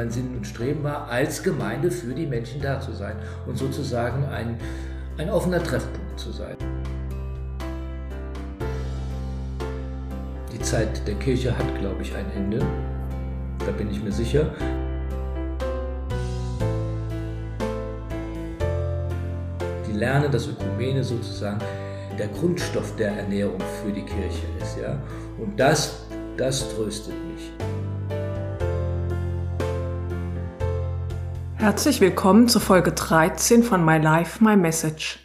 mein Sinn und Streben war, als Gemeinde für die Menschen da zu sein und sozusagen ein, ein offener Treffpunkt zu sein. Die Zeit der Kirche hat, glaube ich, ein Ende. Da bin ich mir sicher. Die lernen, dass Ökumene sozusagen der Grundstoff der Ernährung für die Kirche ist. Ja? Und das, das tröstet mich. Herzlich willkommen zur Folge 13 von My Life, My Message.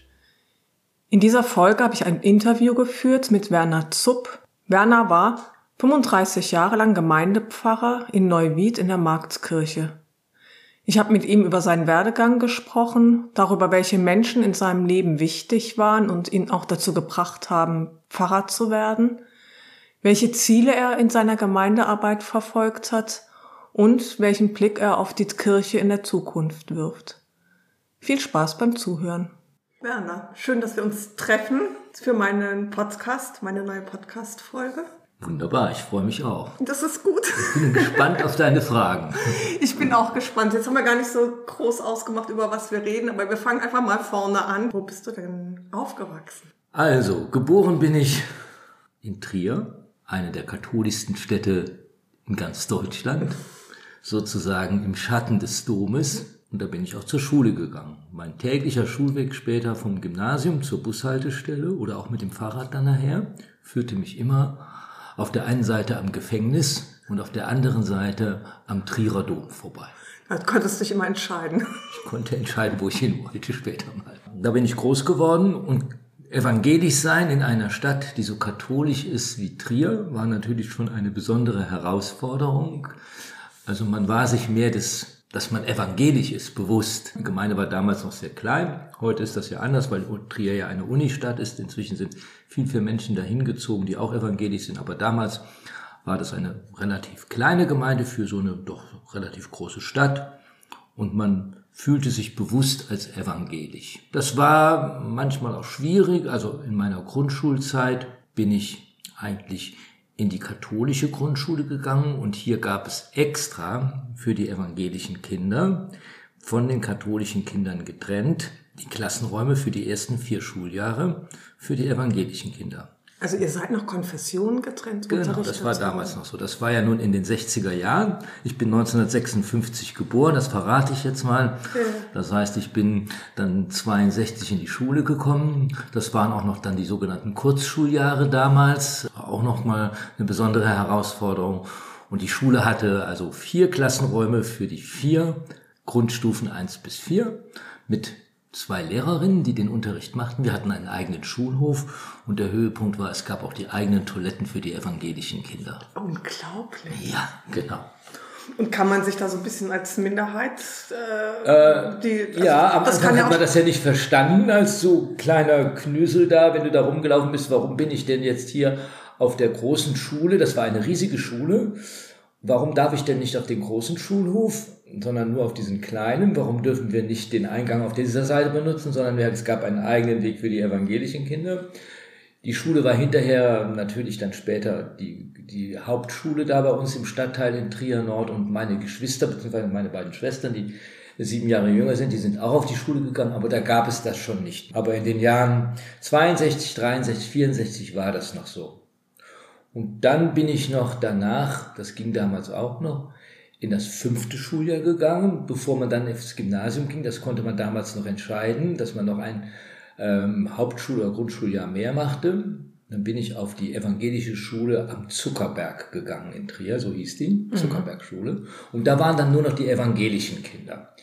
In dieser Folge habe ich ein Interview geführt mit Werner Zupp. Werner war 35 Jahre lang Gemeindepfarrer in Neuwied in der Marktskirche. Ich habe mit ihm über seinen Werdegang gesprochen, darüber, welche Menschen in seinem Leben wichtig waren und ihn auch dazu gebracht haben, Pfarrer zu werden, welche Ziele er in seiner Gemeindearbeit verfolgt hat und welchen Blick er auf die Kirche in der Zukunft wirft. Viel Spaß beim Zuhören. Werner, schön, dass wir uns treffen für meinen Podcast, meine neue Podcast-Folge. Wunderbar, ich freue mich auch. Das ist gut. Ich bin gespannt auf deine Fragen. Ich bin auch gespannt. Jetzt haben wir gar nicht so groß ausgemacht, über was wir reden, aber wir fangen einfach mal vorne an. Wo bist du denn aufgewachsen? Also, geboren bin ich in Trier, eine der katholischsten Städte in ganz Deutschland, sozusagen im Schatten des Domes. Und da bin ich auch zur Schule gegangen. Mein täglicher Schulweg später vom Gymnasium zur Bushaltestelle oder auch mit dem Fahrrad dann nachher führte mich immer auf der einen Seite am Gefängnis und auf der anderen Seite am Trierer Dom vorbei. Da konntest du dich immer entscheiden. Ich konnte entscheiden, wo ich hin wollte später mal. Da bin ich groß geworden und evangelisch sein in einer Stadt, die so katholisch ist wie Trier, war natürlich schon eine besondere Herausforderung. Also man war sich mehr des dass man evangelisch ist, bewusst. Die Gemeinde war damals noch sehr klein. Heute ist das ja anders, weil Trier ja eine Unistadt ist. Inzwischen sind viel, viel Menschen dahin gezogen, die auch evangelisch sind. Aber damals war das eine relativ kleine Gemeinde für so eine doch relativ große Stadt. Und man fühlte sich bewusst als evangelisch. Das war manchmal auch schwierig. Also in meiner Grundschulzeit bin ich eigentlich in die katholische Grundschule gegangen und hier gab es extra für die evangelischen Kinder von den katholischen Kindern getrennt die Klassenräume für die ersten vier Schuljahre für die evangelischen Kinder. Also ihr seid noch Konfessionen getrennt? Genau, das war damals noch so. Das war ja nun in den 60er Jahren. Ich bin 1956 geboren, das verrate ich jetzt mal. Ja. Das heißt, ich bin dann 62 in die Schule gekommen. Das waren auch noch dann die sogenannten Kurzschuljahre damals. Auch noch mal eine besondere Herausforderung. Und die Schule hatte also vier Klassenräume für die vier Grundstufen eins bis vier mit zwei Lehrerinnen, die den Unterricht machten. Wir hatten einen eigenen Schulhof und der Höhepunkt war, es gab auch die eigenen Toiletten für die evangelischen Kinder. Unglaublich. Ja, genau. Und kann man sich da so ein bisschen als Minderheit, äh, äh die, also ja, am Anfang ja hat man das ja nicht verstanden als so kleiner Knüsel da, wenn du da rumgelaufen bist, warum bin ich denn jetzt hier auf der großen Schule? Das war eine riesige Schule. Warum darf ich denn nicht auf den großen Schulhof? Sondern nur auf diesen kleinen. Warum dürfen wir nicht den Eingang auf dieser Seite benutzen, sondern es gab einen eigenen Weg für die evangelischen Kinder. Die Schule war hinterher natürlich dann später die, die Hauptschule da bei uns im Stadtteil in Trier Nord und meine Geschwister, beziehungsweise meine beiden Schwestern, die sieben Jahre jünger sind, die sind auch auf die Schule gegangen, aber da gab es das schon nicht. Aber in den Jahren 62, 63, 64 war das noch so. Und dann bin ich noch danach, das ging damals auch noch, in das fünfte Schuljahr gegangen, bevor man dann ins Gymnasium ging. Das konnte man damals noch entscheiden, dass man noch ein ähm, Hauptschul- oder Grundschuljahr mehr machte. Dann bin ich auf die evangelische Schule am Zuckerberg gegangen in Trier, so hieß die, mhm. Zuckerbergschule. Und da waren dann nur noch die evangelischen Kinder,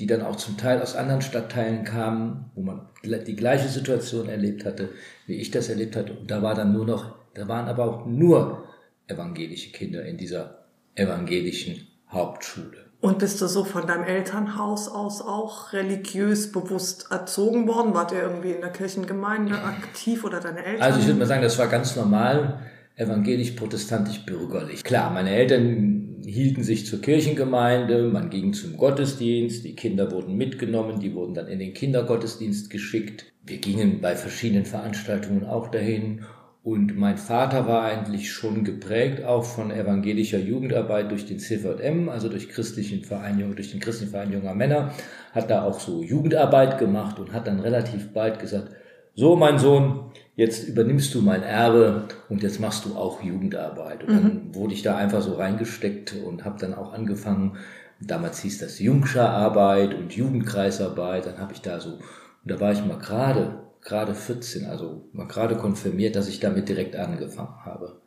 die dann auch zum Teil aus anderen Stadtteilen kamen, wo man die gleiche Situation erlebt hatte, wie ich das erlebt hatte. Und da war dann nur noch, da waren aber auch nur evangelische Kinder in dieser evangelischen Hauptschule. Und bist du so von deinem Elternhaus aus auch religiös bewusst erzogen worden? Wart ihr irgendwie in der Kirchengemeinde aktiv oder deine Eltern? Also ich würde mal sagen, das war ganz normal, evangelisch-protestantisch-bürgerlich. Klar, meine Eltern hielten sich zur Kirchengemeinde, man ging zum Gottesdienst, die Kinder wurden mitgenommen, die wurden dann in den Kindergottesdienst geschickt. Wir gingen bei verschiedenen Veranstaltungen auch dahin Und mein Vater war eigentlich schon geprägt auch von evangelischer Jugendarbeit durch den CVM, also durch christlichen Verein, durch den christlichen Verein junger Männer, hat da auch so Jugendarbeit gemacht und hat dann relativ bald gesagt, so mein Sohn, jetzt übernimmst du mein Erbe und jetzt machst du auch Jugendarbeit. Und dann mhm. wurde ich da einfach so reingesteckt und habe dann auch angefangen, damals hieß das Jungscher Arbeit und Jugendkreisarbeit, dann habe ich da so, und da war ich mal gerade, gerade 14, also gerade konfirmiert, dass ich damit direkt angefangen habe.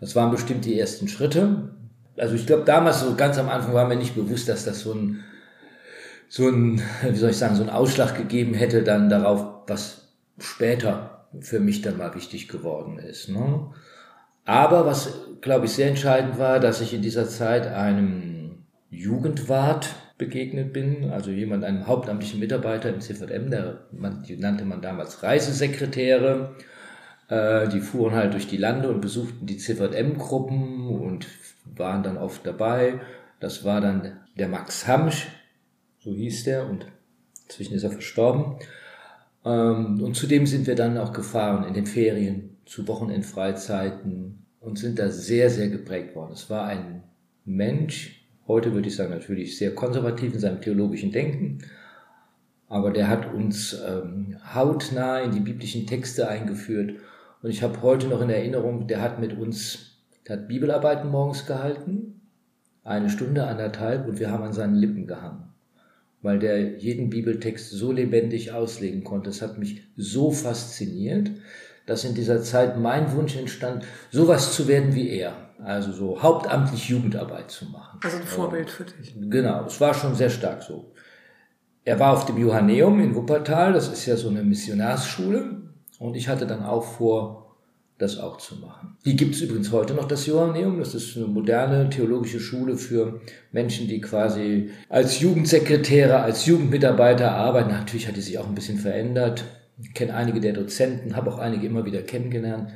Das waren bestimmt die ersten Schritte. Also ich glaube, damals so ganz am Anfang war mir nicht bewusst, dass das so ein, so ein, wie soll ich sagen, so ein Ausschlag gegeben hätte dann darauf, was später für mich dann mal wichtig geworden ist. Ne? Aber was, glaube ich, sehr entscheidend war, dass ich in dieser Zeit einem Jugendwart begegnet bin, also jemand, einem hauptamtlichen Mitarbeiter im CVM, der, man, die nannte man damals Reisesekretäre, äh, die fuhren halt durch die Lande und besuchten die CVM-Gruppen und waren dann oft dabei. Das war dann der Max Hamsch, so hieß der, und inzwischen ist er verstorben. Ähm, und zudem sind wir dann auch gefahren in den Ferien zu Wochenendfreizeiten und sind da sehr, sehr geprägt worden. Es war ein Mensch, heute würde ich sagen natürlich sehr konservativ in seinem theologischen Denken, aber der hat uns ähm, hautnah in die biblischen Texte eingeführt. Und ich habe heute noch in Erinnerung, der hat mit uns, der hat Bibelarbeiten morgens gehalten, eine Stunde, anderthalb, und wir haben an seinen Lippen gehangen weil der jeden Bibeltext so lebendig auslegen konnte. Es hat mich so fasziniert, dass in dieser Zeit mein Wunsch entstand, sowas zu werden wie er. Also so hauptamtlich Jugendarbeit zu machen. Also ein Vorbild für dich. Genau, es war schon sehr stark so. Er war auf dem Johanneum in Wuppertal, das ist ja so eine Missionarsschule. Und ich hatte dann auch vor, das auch zu machen. Die gibt es übrigens heute noch, das Johanneum. Das ist eine moderne theologische Schule für Menschen, die quasi als Jugendsekretäre, als Jugendmitarbeiter arbeiten. Natürlich hat die sich auch ein bisschen verändert. Kenne einige der Dozenten, habe auch einige immer wieder kennengelernt.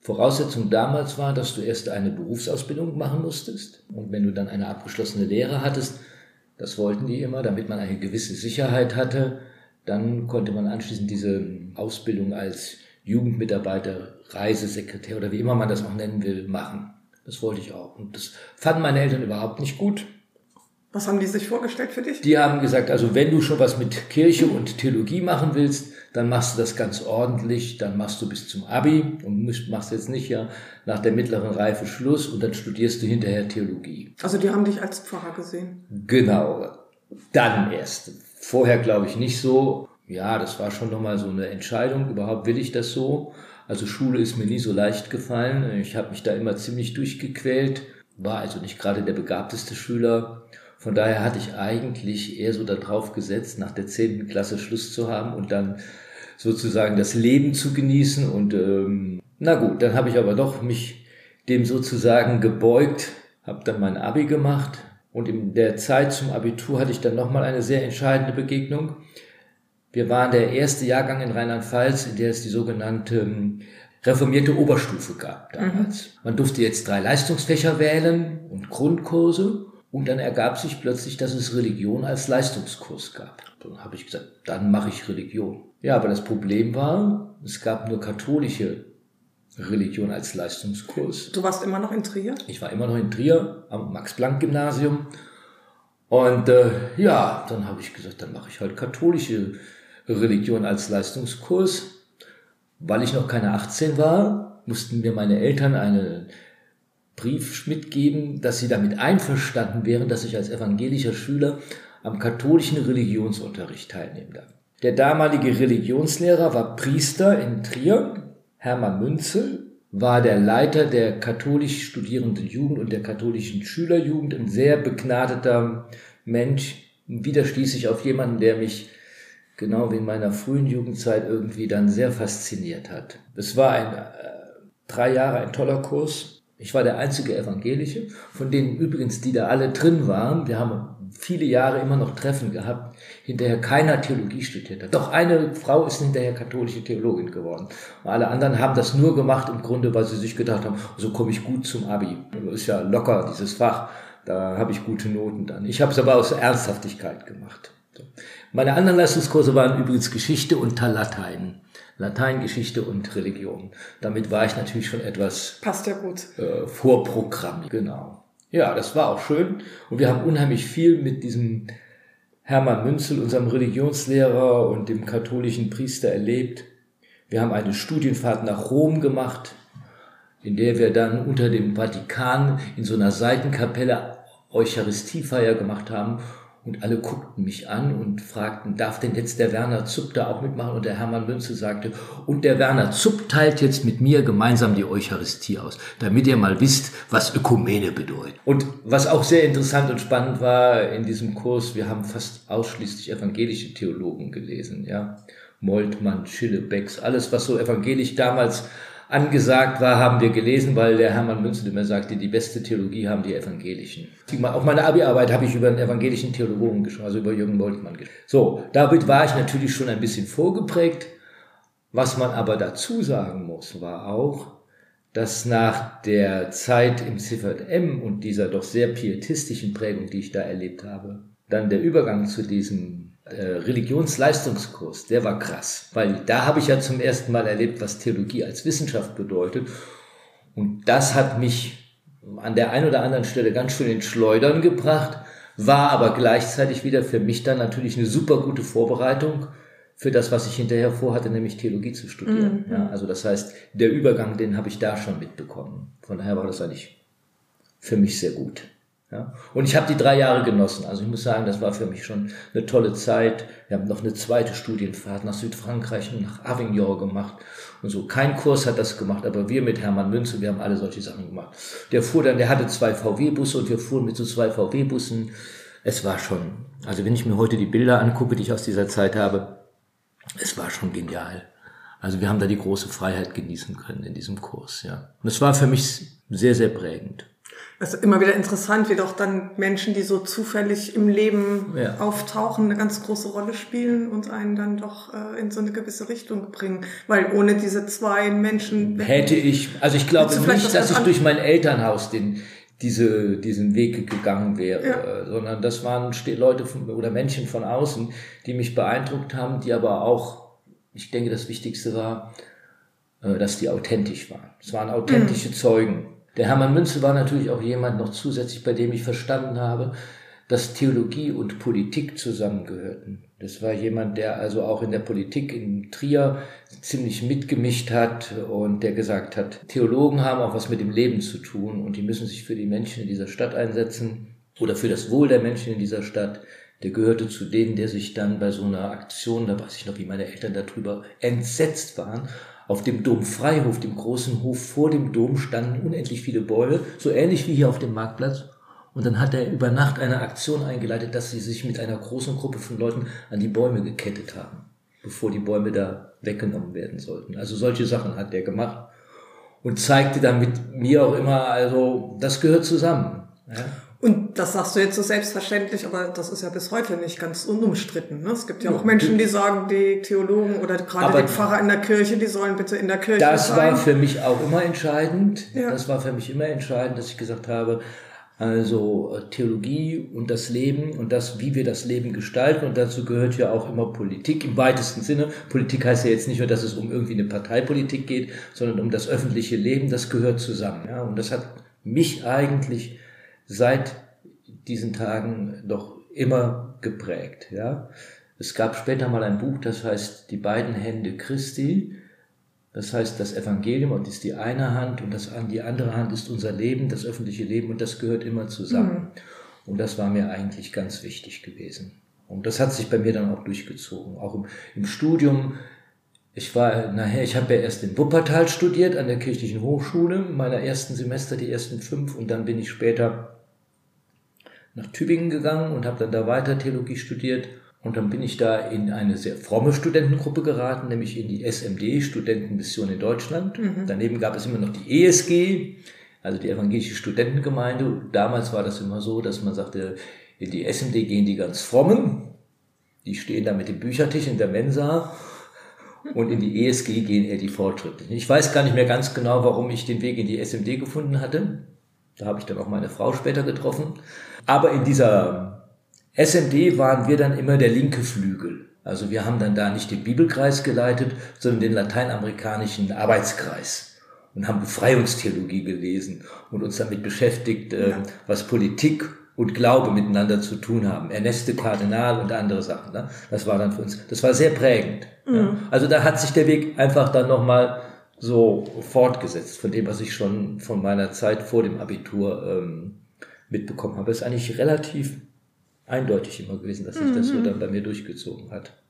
Voraussetzung damals war, dass du erst eine Berufsausbildung machen musstest. Und wenn du dann eine abgeschlossene Lehre hattest, das wollten die immer, damit man eine gewisse Sicherheit hatte, dann konnte man anschließend diese Ausbildung als Jugendmitarbeiter, Reisesekretär oder wie immer man das auch nennen will, machen. Das wollte ich auch. Und das fanden meine Eltern überhaupt nicht gut. Was haben die sich vorgestellt für dich? Die haben gesagt, also wenn du schon was mit Kirche und Theologie machen willst, dann machst du das ganz ordentlich, dann machst du bis zum Abi und machst jetzt nicht ja nach der mittleren Reife Schluss und dann studierst du hinterher Theologie. Also die haben dich als Pfarrer gesehen? Genau. Dann erst. Vorher glaube ich nicht so ja, das war schon nochmal so eine Entscheidung. Überhaupt will ich das so? Also Schule ist mir nie so leicht gefallen. Ich habe mich da immer ziemlich durchgequält, war also nicht gerade der begabteste Schüler. Von daher hatte ich eigentlich eher so darauf gesetzt, nach der zehnten Klasse Schluss zu haben und dann sozusagen das Leben zu genießen. Und ähm, na gut, dann habe ich aber doch mich dem sozusagen gebeugt, habe dann mein Abi gemacht und in der Zeit zum Abitur hatte ich dann nochmal eine sehr entscheidende Begegnung. Wir waren der erste Jahrgang in Rheinland-Pfalz, in der es die sogenannte ähm, reformierte Oberstufe gab damals. Mhm. Man durfte jetzt drei Leistungsfächer wählen und Grundkurse. Und dann ergab sich plötzlich, dass es Religion als Leistungskurs gab. Dann habe ich gesagt, dann mache ich Religion. Ja, aber das Problem war, es gab nur katholische Religion als Leistungskurs. Du warst immer noch in Trier? Ich war immer noch in Trier am Max-Planck-Gymnasium. Und äh, ja, dann habe ich gesagt, dann mache ich halt katholische Religion als Leistungskurs. Weil ich noch keine 18 war, mussten mir meine Eltern einen Brief mitgeben, dass sie damit einverstanden wären, dass ich als evangelischer Schüler am katholischen Religionsunterricht teilnehmen darf. Der damalige Religionslehrer war Priester in Trier, Hermann Münzel, war der Leiter der katholisch studierenden Jugend und der katholischen Schülerjugend, ein sehr begnadeter Mensch. Wieder stieß ich auf jemanden, der mich genau wie in meiner frühen Jugendzeit irgendwie dann sehr fasziniert hat. Es war ein äh, drei Jahre ein toller Kurs. Ich war der einzige Evangelische, von denen übrigens, die da alle drin waren. Wir haben viele Jahre immer noch Treffen gehabt, hinterher keiner Theologie studiert hat. Doch eine Frau ist hinterher katholische Theologin geworden. Und alle anderen haben das nur gemacht im Grunde, weil sie sich gedacht haben, so komme ich gut zum Abi. Das ist ja locker, dieses Fach. Da habe ich gute Noten dann. Ich habe es aber aus Ernsthaftigkeit gemacht. Meine anderen Leistungskurse waren übrigens Geschichte und Latein. Lateingeschichte und Religion. Damit war ich natürlich schon etwas passt ja gut äh, Vorprogramm. Genau. Ja, das war auch schön und wir haben unheimlich viel mit diesem Hermann Münzel, unserem Religionslehrer und dem katholischen Priester erlebt. Wir haben eine Studienfahrt nach Rom gemacht, in der wir dann unter dem Vatikan in so einer Seitenkapelle Eucharistiefeier gemacht haben und alle guckten mich an und fragten, darf denn jetzt der Werner Zupp da auch mitmachen? Und der Hermann Münze sagte, und der Werner Zupp teilt jetzt mit mir gemeinsam die Eucharistie aus, damit ihr mal wisst, was Ökumene bedeutet. Und was auch sehr interessant und spannend war in diesem Kurs, wir haben fast ausschließlich evangelische Theologen gelesen, ja. Moltmann, Schille, Becks, alles, was so evangelisch damals angesagt war, haben wir gelesen, weil der Hermann Münzel immer sagte, die beste Theologie haben die Evangelischen. Auch meine Abi-Arbeit habe ich über einen evangelischen Theologen geschrieben, also über Jürgen Moltmann geschrieben. So, damit war ich natürlich schon ein bisschen vorgeprägt. Was man aber dazu sagen muss, war auch, dass nach der Zeit im CVM und dieser doch sehr pietistischen Prägung, die ich da erlebt habe, dann der Übergang zu diesem Religionsleistungskurs, der war krass, weil da habe ich ja zum ersten Mal erlebt, was Theologie als Wissenschaft bedeutet. Und das hat mich an der einen oder anderen Stelle ganz schön in Schleudern gebracht, war aber gleichzeitig wieder für mich dann natürlich eine super gute Vorbereitung für das, was ich hinterher vorhatte, nämlich Theologie zu studieren. Mhm. Ja, also das heißt, der Übergang, den habe ich da schon mitbekommen. Von daher war das eigentlich für mich sehr gut. Ja. Und ich habe die drei Jahre genossen. Also ich muss sagen, das war für mich schon eine tolle Zeit. Wir haben noch eine zweite Studienfahrt nach Südfrankreich und nach Avignon gemacht und so. Kein Kurs hat das gemacht, aber wir mit Hermann Münze, wir haben alle solche Sachen gemacht. Der fuhr dann, der hatte zwei VW-Busse und wir fuhren mit so zwei VW-Bussen. Es war schon, also wenn ich mir heute die Bilder angucke, die ich aus dieser Zeit habe, es war schon genial. Also wir haben da die große Freiheit genießen können in diesem Kurs, ja. Und es war für mich sehr, sehr prägend. Es ist immer wieder interessant, wie doch dann Menschen, die so zufällig im Leben ja. auftauchen, eine ganz große Rolle spielen und einen dann doch äh, in so eine gewisse Richtung bringen. Weil ohne diese zwei Menschen... Hätte ich, also ich glaube nicht, dass ich durch mein Elternhaus den, diese, diesen Weg gegangen wäre, ja. sondern das waren Leute von, oder Menschen von außen, die mich beeindruckt haben, die aber auch, ich denke, das Wichtigste war, äh, dass die authentisch waren. Es waren authentische mhm. Zeugen der Hermann Münzel war natürlich auch jemand noch zusätzlich, bei dem ich verstanden habe, dass Theologie und Politik zusammengehörten. Das war jemand, der also auch in der Politik in Trier ziemlich mitgemischt hat und der gesagt hat, Theologen haben auch was mit dem Leben zu tun und die müssen sich für die Menschen in dieser Stadt einsetzen oder für das Wohl der Menschen in dieser Stadt. Der gehörte zu denen, der sich dann bei so einer Aktion, da weiß ich noch, wie meine Eltern darüber entsetzt waren, auf dem Domfreihof, dem großen Hof vor dem Dom, standen unendlich viele Bäume, so ähnlich wie hier auf dem Marktplatz. Und dann hat er über Nacht eine Aktion eingeleitet, dass sie sich mit einer großen Gruppe von Leuten an die Bäume gekettet haben, bevor die Bäume da weggenommen werden sollten. Also solche Sachen hat er gemacht und zeigte damit mir auch immer, also das gehört zusammen. Ja? Und das sagst du jetzt so selbstverständlich, aber das ist ja bis heute nicht ganz unumstritten. Ne? Es gibt ja auch Menschen, die sagen, die Theologen oder gerade die Pfarrer in der Kirche, die sollen bitte in der Kirche das sein. Das war für mich auch immer entscheidend. Ja. Das war für mich immer entscheidend, dass ich gesagt habe, also äh, Theologie und das Leben und das, wie wir das Leben gestalten. Und dazu gehört ja auch immer Politik im weitesten Sinne. Politik heißt ja jetzt nicht nur, dass es um irgendwie eine Parteipolitik geht, sondern um das öffentliche Leben. Das gehört zusammen. Ja? Und das hat mich eigentlich seit diesen Tagen doch immer geprägt. Ja, es gab später mal ein Buch, das heißt Die beiden Hände Christi. Das heißt, das Evangelium und ist die eine Hand und das, die andere Hand ist unser Leben, das öffentliche Leben und das gehört immer zusammen. Mhm. Und das war mir eigentlich ganz wichtig gewesen. Und das hat sich bei mir dann auch durchgezogen. Auch im, im Studium. Ich war nachher, ich habe ja erst in Wuppertal studiert an der kirchlichen Hochschule, meiner ersten Semester, die ersten fünf, und dann bin ich später nach Tübingen gegangen und habe dann da weiter Theologie studiert. Und dann bin ich da in eine sehr fromme Studentengruppe geraten, nämlich in die SMD, Studentenmission in Deutschland. Mhm. Daneben gab es immer noch die ESG, also die Evangelische Studentengemeinde. Damals war das immer so, dass man sagte, in die SMD gehen die ganz frommen, die stehen da mit dem Büchertisch in der Mensa und in die ESG gehen eher die Fortschrittlichen. Ich weiß gar nicht mehr ganz genau, warum ich den Weg in die SMD gefunden hatte. Da habe ich dann auch meine Frau später getroffen. Aber in dieser SMD waren wir dann immer der linke Flügel. Also wir haben dann da nicht den Bibelkreis geleitet, sondern den lateinamerikanischen Arbeitskreis und haben Befreiungstheologie gelesen und uns damit beschäftigt, äh, was Politik und Glaube miteinander zu tun haben. Erneste Kardinal und andere Sachen. Ne? Das war dann für uns, das war sehr prägend. Mhm. Ja. Also da hat sich der Weg einfach dann nochmal so fortgesetzt von dem, was ich schon von meiner Zeit vor dem Abitur ähm, mitbekommen habe. Ist eigentlich relativ eindeutig immer gewesen, dass sich mhm. das so mhm. dann bei mir durchgezogen hat.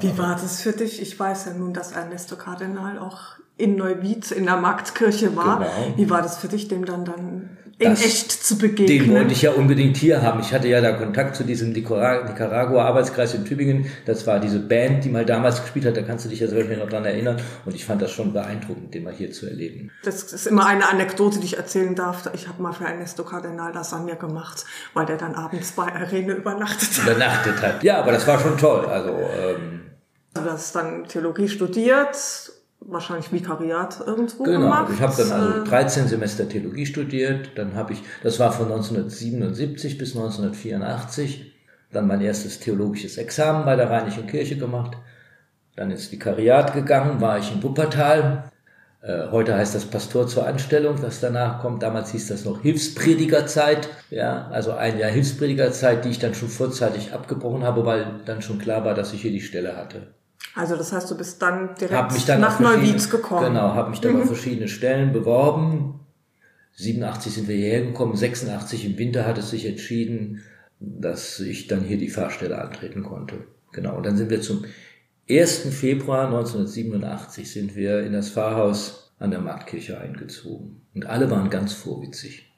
Wie war das für dich? Ich weiß ja nun, dass Ernesto Kardinal auch in Neuwied in der Marktkirche war. Genau. Wie war das für dich, dem dann dann in echt zu begegnen. Den wollte ich ja unbedingt hier haben. Ich hatte ja da Kontakt zu diesem Nicaragua-Arbeitskreis in Tübingen. Das war diese Band, die mal damals gespielt hat. Da kannst du dich ja sicherlich noch dran erinnern. Und ich fand das schon beeindruckend, den mal hier zu erleben. Das ist immer eine Anekdote, die ich erzählen darf. Ich habe mal für Ernesto Cardinal Lasagne gemacht, weil der dann abends bei Arene übernachtet hat. Übernachtet hat. Ja, aber das war schon toll. Also, ähm, Du hast dann Theologie studiert wahrscheinlich Vikariat irgendwo genau. gemacht. Genau, ich habe dann also 13 Semester Theologie studiert, dann habe ich, das war von 1977 bis 1984, dann mein erstes theologisches Examen bei der Rheinischen Kirche gemacht, dann ins Vikariat gegangen, war ich in Wuppertal, äh, heute heißt das Pastor zur Anstellung, das danach kommt. Damals hieß das noch Hilfspredigerzeit. Ja, also ein Jahr Hilfspredigerzeit, die ich dann schon vorzeitig abgebrochen habe, weil dann schon klar war, dass ich hier die Stelle hatte. Also das heißt, du bist dann direkt dann nach Neuwied gekommen. Genau, habe mich dann mhm. auf verschiedene Stellen beworben. 87 sind wir hierher gekommen, 86 im Winter hat es sich entschieden, dass ich dann hier die Fahrstelle antreten konnte. Genau, und dann sind wir zum 1. Februar 1987 sind wir in das Pfarrhaus an der Marktkirche eingezogen. Und alle waren ganz vorwitzig.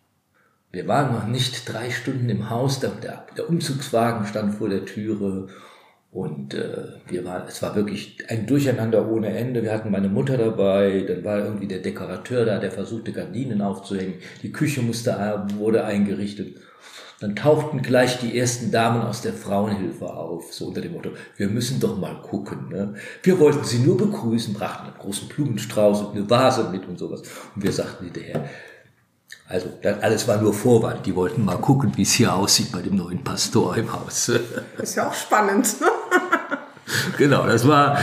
Wir waren noch nicht drei Stunden im Haus, der, der Umzugswagen stand vor der Türe und äh, wir waren, es war wirklich ein Durcheinander ohne Ende. Wir hatten meine Mutter dabei, dann war irgendwie der Dekorateur da, der versuchte Gardinen aufzuhängen. Die Küche musste, äh, wurde eingerichtet. Dann tauchten gleich die ersten Damen aus der Frauenhilfe auf, so unter dem Motto, wir müssen doch mal gucken. Ne? Wir wollten sie nur begrüßen, brachten einen großen Blumenstrauß und eine Vase mit und sowas. Und wir sagten hinterher, also alles war nur Vorwand. Die wollten mal gucken, wie es hier aussieht bei dem neuen Pastor im Haus. Ist ja auch spannend. Ne? genau, das war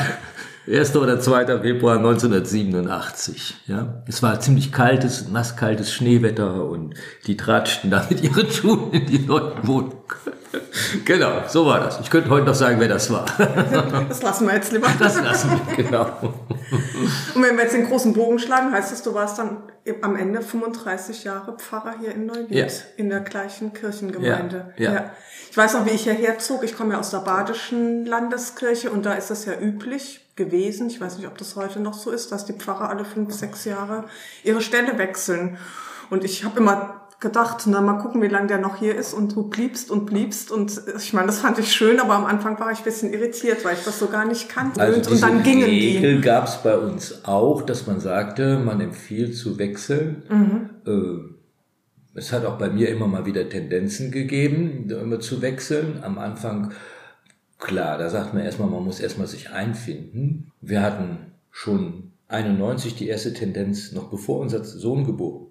1. oder 2. Februar 1987. Ja, es war ziemlich kaltes, nasskaltes Schneewetter und die tratschten da mit ihren Schuhen in die neuen Wohnung. genau, so war das. Ich könnte heute noch sagen, wer das war. das lassen wir jetzt lieber. Das lassen wir, genau. Und wenn wir jetzt den großen Bogen schlagen, heißt es, du warst dann am Ende 35 Jahre Pfarrer hier in Neuwied, ja. in der gleichen Kirchengemeinde. Ja, ja. ja. Ich weiß noch, wie ich hierher zog. Ich komme ja aus der Badischen Landeskirche und da ist das ja üblich gewesen. Ich weiß nicht, ob das heute noch so ist, dass die Pfarrer alle fünf, sechs Jahre ihre Stelle wechseln. Und ich habe immer gedacht, na mal gucken, wie lange der noch hier ist und du bliebst und bliebst und ich meine, das fand ich schön, aber am Anfang war ich ein bisschen irritiert, weil ich das so gar nicht kannte also und dann gingen Regel die. Regel gab es bei uns auch, dass man sagte, man empfiehlt zu wechseln. Mhm. Äh, es hat auch bei mir immer mal wieder Tendenzen gegeben, immer zu wechseln. Am Anfang, klar, da sagt man erstmal, man muss erstmal sich einfinden. Wir hatten schon 91 die erste Tendenz, noch bevor unser Sohn geboren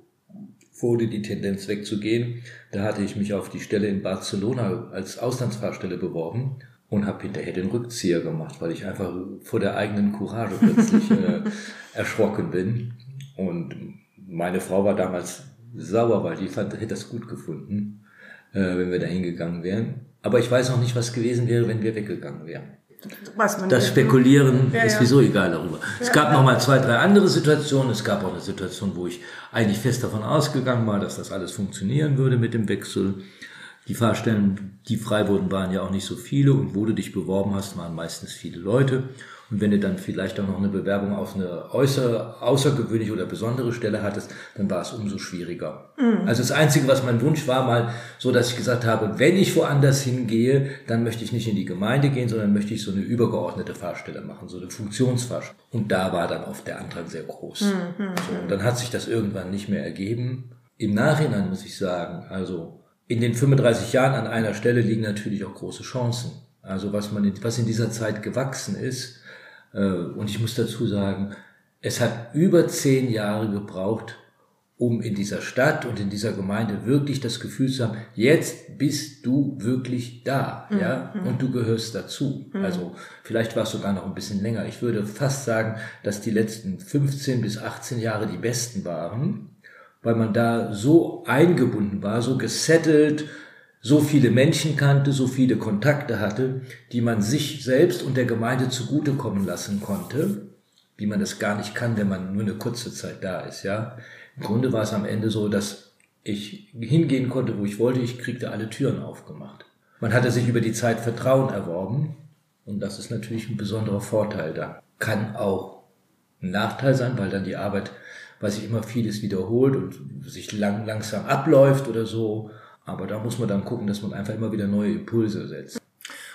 wurde die Tendenz wegzugehen. Da hatte ich mich auf die Stelle in Barcelona als Auslandsfahrstelle beworben und habe hinterher den Rückzieher gemacht, weil ich einfach vor der eigenen Courage plötzlich äh, erschrocken bin. Und meine Frau war damals sauer, weil die fand, hätte das gut gefunden, äh, wenn wir da hingegangen wären. Aber ich weiß noch nicht, was gewesen wäre, wenn wir weggegangen wären. Das nicht. Spekulieren ja, ist wieso egal darüber. Es gab noch mal zwei, drei andere Situationen. Es gab auch eine Situation, wo ich eigentlich fest davon ausgegangen war, dass das alles funktionieren würde mit dem Wechsel. Die Fahrstellen, die frei wurden, waren ja auch nicht so viele und wo du dich beworben hast, waren meistens viele Leute. Und wenn du dann vielleicht auch noch eine Bewerbung auf eine äußer, außergewöhnliche oder besondere Stelle hattest, dann war es umso schwieriger. Mhm. Also das Einzige, was mein Wunsch war, mal so, dass ich gesagt habe, wenn ich woanders hingehe, dann möchte ich nicht in die Gemeinde gehen, sondern möchte ich so eine übergeordnete Fahrstelle machen, so eine Funktionsfahrstelle. Und da war dann oft der Antrag sehr groß. Mhm. So, und dann hat sich das irgendwann nicht mehr ergeben. Im Nachhinein muss ich sagen, also in den 35 Jahren an einer Stelle liegen natürlich auch große Chancen. Also was man, in, was in dieser Zeit gewachsen ist, und ich muss dazu sagen, es hat über zehn Jahre gebraucht, um in dieser Stadt und in dieser Gemeinde wirklich das Gefühl zu haben, jetzt bist du wirklich da, mhm. ja, und du gehörst dazu. Mhm. Also vielleicht war es sogar noch ein bisschen länger. Ich würde fast sagen, dass die letzten 15 bis 18 Jahre die besten waren, weil man da so eingebunden war, so gesettelt, so viele Menschen kannte, so viele Kontakte hatte, die man sich selbst und der Gemeinde zugutekommen lassen konnte, wie man das gar nicht kann, wenn man nur eine kurze Zeit da ist, ja. Im Grunde war es am Ende so, dass ich hingehen konnte, wo ich wollte. Ich kriegte alle Türen aufgemacht. Man hatte sich über die Zeit Vertrauen erworben. Und das ist natürlich ein besonderer Vorteil da. Kann auch ein Nachteil sein, weil dann die Arbeit, weil sich immer vieles wiederholt und sich lang, langsam abläuft oder so. Aber da muss man dann gucken, dass man einfach immer wieder neue Impulse setzt.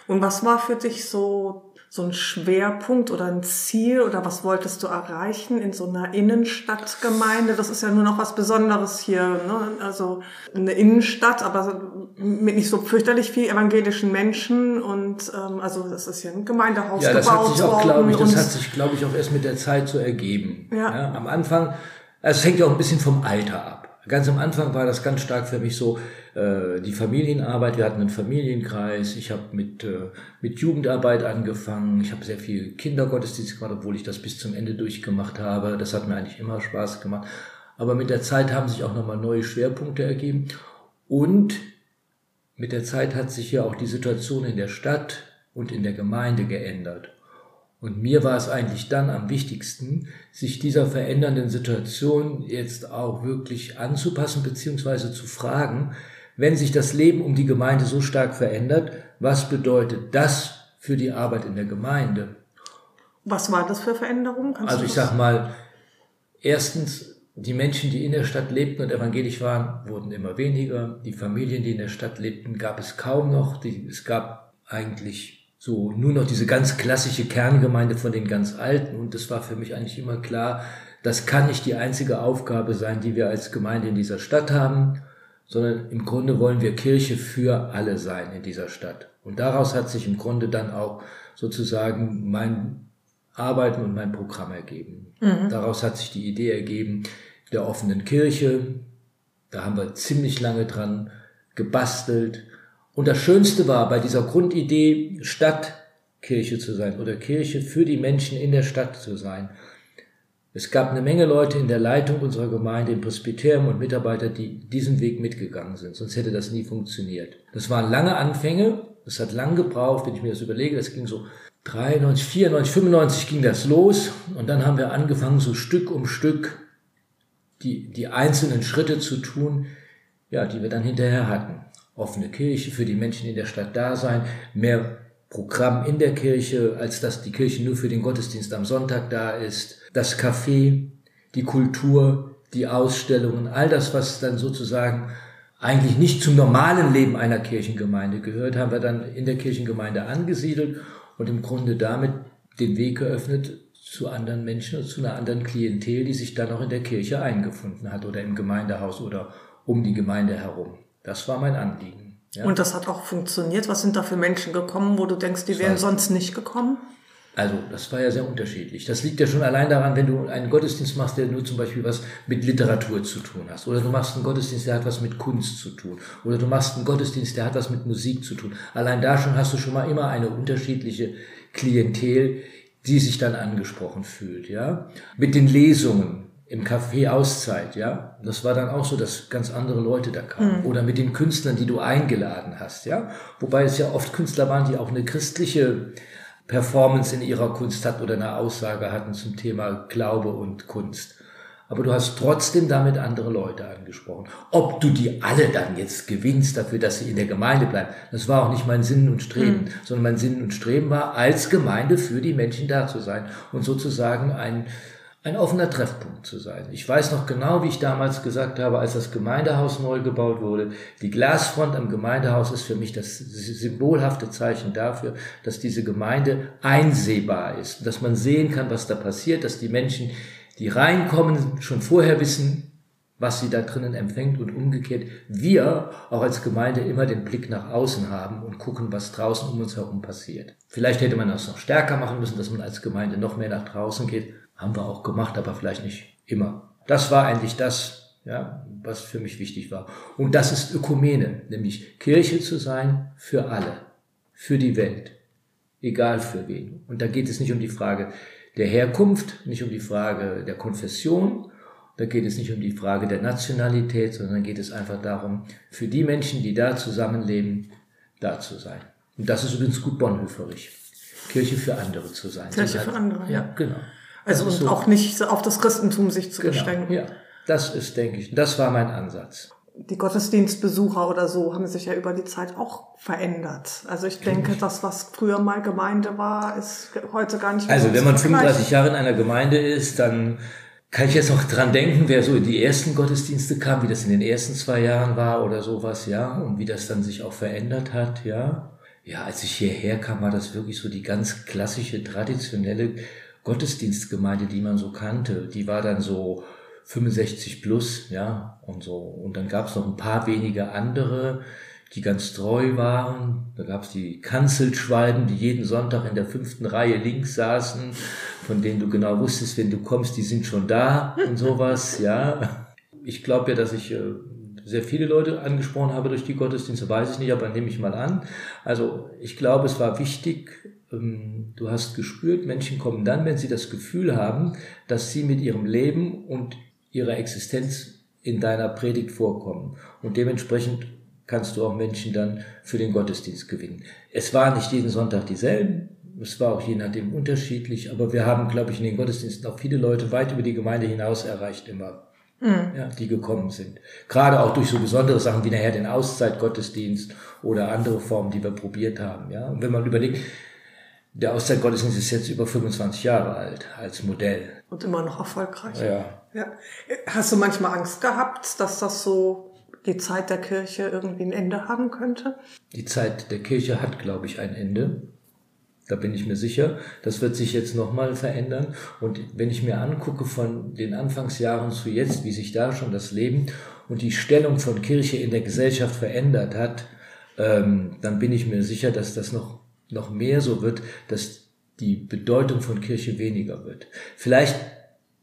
Und was war für dich so so ein Schwerpunkt oder ein Ziel oder was wolltest du erreichen in so einer Innenstadtgemeinde? Das ist ja nur noch was Besonderes hier, ne? Also eine Innenstadt, aber mit nicht so fürchterlich viel evangelischen Menschen und ähm, also das ist hier ein Gemeindehaus ja, das hat sich auch, glaube ich, das hat sich, glaube ich, auch erst mit der Zeit so ergeben. Ja. ja am Anfang, also es hängt ja auch ein bisschen vom Alter ab. Ganz am Anfang war das ganz stark für mich so, äh, die Familienarbeit. Wir hatten einen Familienkreis. Ich habe mit, äh, mit Jugendarbeit angefangen. Ich habe sehr viel Kindergottesdienst gemacht, obwohl ich das bis zum Ende durchgemacht habe. Das hat mir eigentlich immer Spaß gemacht. Aber mit der Zeit haben sich auch nochmal neue Schwerpunkte ergeben. Und mit der Zeit hat sich ja auch die Situation in der Stadt und in der Gemeinde geändert. Und mir war es eigentlich dann am wichtigsten, sich dieser verändernden Situation jetzt auch wirklich anzupassen, beziehungsweise zu fragen, wenn sich das Leben um die Gemeinde so stark verändert, was bedeutet das für die Arbeit in der Gemeinde? Was war das für Veränderungen? Kannst also ich sag mal, erstens, die Menschen, die in der Stadt lebten und evangelisch waren, wurden immer weniger. Die Familien, die in der Stadt lebten, gab es kaum noch. es gab eigentlich so nur noch diese ganz klassische Kerngemeinde von den ganz Alten. Und das war für mich eigentlich immer klar, das kann nicht die einzige Aufgabe sein, die wir als Gemeinde in dieser Stadt haben, sondern im Grunde wollen wir Kirche für alle sein in dieser Stadt. Und daraus hat sich im Grunde dann auch sozusagen mein Arbeiten und mein Programm ergeben. Mhm. Daraus hat sich die Idee ergeben der offenen Kirche. Da haben wir ziemlich lange dran gebastelt und das Schönste war bei dieser Grundidee, Stadtkirche zu sein oder Kirche für die Menschen in der Stadt zu sein. Es gab eine Menge Leute in der Leitung unserer Gemeinde, im Presbyterium und Mitarbeiter, die diesen Weg mitgegangen sind. Sonst hätte das nie funktioniert. Das waren lange Anfänge. Das hat lang gebraucht, wenn ich mir das überlege. Das ging so 93, 94, 95 ging das los. Und dann haben wir angefangen, so Stück um Stück die, die einzelnen Schritte zu tun, ja, die wir dann hinterher hatten offene Kirche für die Menschen in der Stadt da sein, mehr Programm in der Kirche, als dass die Kirche nur für den Gottesdienst am Sonntag da ist, das Café, die Kultur, die Ausstellungen, all das, was dann sozusagen eigentlich nicht zum normalen Leben einer Kirchengemeinde gehört, haben wir dann in der Kirchengemeinde angesiedelt und im Grunde damit den Weg geöffnet zu anderen Menschen und zu einer anderen Klientel, die sich dann auch in der Kirche eingefunden hat oder im Gemeindehaus oder um die Gemeinde herum. Das war mein Anliegen. Ja. Und das hat auch funktioniert. Was sind da für Menschen gekommen, wo du denkst, die wären sonst nicht gekommen? Also, das war ja sehr unterschiedlich. Das liegt ja schon allein daran, wenn du einen Gottesdienst machst, der nur zum Beispiel was mit Literatur zu tun hast. Oder du machst einen Gottesdienst, der hat was mit Kunst zu tun. Oder du machst einen Gottesdienst, der hat was mit Musik zu tun. Allein da schon hast du schon mal immer eine unterschiedliche Klientel, die sich dann angesprochen fühlt, ja. Mit den Lesungen im Café Auszeit, ja. Das war dann auch so, dass ganz andere Leute da kamen. Mhm. Oder mit den Künstlern, die du eingeladen hast, ja. Wobei es ja oft Künstler waren, die auch eine christliche Performance in ihrer Kunst hatten oder eine Aussage hatten zum Thema Glaube und Kunst. Aber du hast trotzdem damit andere Leute angesprochen. Ob du die alle dann jetzt gewinnst dafür, dass sie in der Gemeinde bleiben, das war auch nicht mein Sinn und Streben, mhm. sondern mein Sinn und Streben war, als Gemeinde für die Menschen da zu sein und sozusagen ein, ein offener Treffpunkt zu sein. Ich weiß noch genau, wie ich damals gesagt habe, als das Gemeindehaus neu gebaut wurde, die Glasfront am Gemeindehaus ist für mich das symbolhafte Zeichen dafür, dass diese Gemeinde einsehbar ist, dass man sehen kann, was da passiert, dass die Menschen, die reinkommen, schon vorher wissen, was sie da drinnen empfängt und umgekehrt wir auch als Gemeinde immer den Blick nach außen haben und gucken, was draußen um uns herum passiert. Vielleicht hätte man das noch stärker machen müssen, dass man als Gemeinde noch mehr nach draußen geht, haben wir auch gemacht, aber vielleicht nicht immer. Das war eigentlich das, ja, was für mich wichtig war. Und das ist Ökumene, nämlich Kirche zu sein für alle, für die Welt, egal für wen. Und da geht es nicht um die Frage der Herkunft, nicht um die Frage der Konfession, da geht es nicht um die Frage der Nationalität, sondern geht es einfach darum, für die Menschen, die da zusammenleben, da zu sein. Und das ist übrigens gut Bonhoefferig. Kirche für andere zu sein. Kirche für andere, ja. Genau. Also und so, auch nicht auf das Christentum sich zu genau, beschränken. Ja, das ist, denke ich, das war mein Ansatz. Die Gottesdienstbesucher oder so haben sich ja über die Zeit auch verändert. Also ich denke, das, was früher mal Gemeinde war, ist heute gar nicht mehr Also wenn man 35 Jahre in einer Gemeinde ist, dann kann ich jetzt noch dran denken, wer so in die ersten Gottesdienste kam, wie das in den ersten zwei Jahren war oder sowas, ja, und wie das dann sich auch verändert hat, ja. Ja, als ich hierher kam, war das wirklich so die ganz klassische, traditionelle Gottesdienstgemeinde, die man so kannte. Die war dann so 65 plus, ja, und so. Und dann gab es noch ein paar wenige andere, die ganz treu waren. Da gab es die Kanzelschwalben, die jeden Sonntag in der fünften Reihe links saßen, von denen du genau wusstest, wenn du kommst, die sind schon da und sowas, ja. Ich glaube ja, dass ich äh, sehr viele Leute angesprochen habe durch die Gottesdienste, weiß ich nicht, aber nehme ich mal an. Also ich glaube, es war wichtig, du hast gespürt, Menschen kommen dann, wenn sie das Gefühl haben, dass sie mit ihrem Leben und ihrer Existenz in deiner Predigt vorkommen. Und dementsprechend kannst du auch Menschen dann für den Gottesdienst gewinnen. Es war nicht jeden Sonntag dieselben, es war auch je nachdem unterschiedlich, aber wir haben, glaube ich, in den Gottesdiensten auch viele Leute weit über die Gemeinde hinaus erreicht immer mhm. ja, die gekommen sind. Gerade auch durch so besondere Sachen wie nachher den Auszeitgottesdienst oder andere Formen, die wir probiert haben. Ja, und wenn man überlegt, der Auszeitgottesdienst ist jetzt über 25 Jahre alt als Modell. Und immer noch erfolgreich. Ja. ja. Hast du manchmal Angst gehabt, dass das so die Zeit der Kirche irgendwie ein Ende haben könnte? Die Zeit der Kirche hat, glaube ich, ein Ende. Da bin ich mir sicher. Das wird sich jetzt nochmal verändern. Und wenn ich mir angucke von den Anfangsjahren zu jetzt, wie sich da schon das Leben und die Stellung von Kirche in der Gesellschaft verändert hat, ähm, dann bin ich mir sicher, dass das noch, noch mehr so wird, dass die Bedeutung von Kirche weniger wird. Vielleicht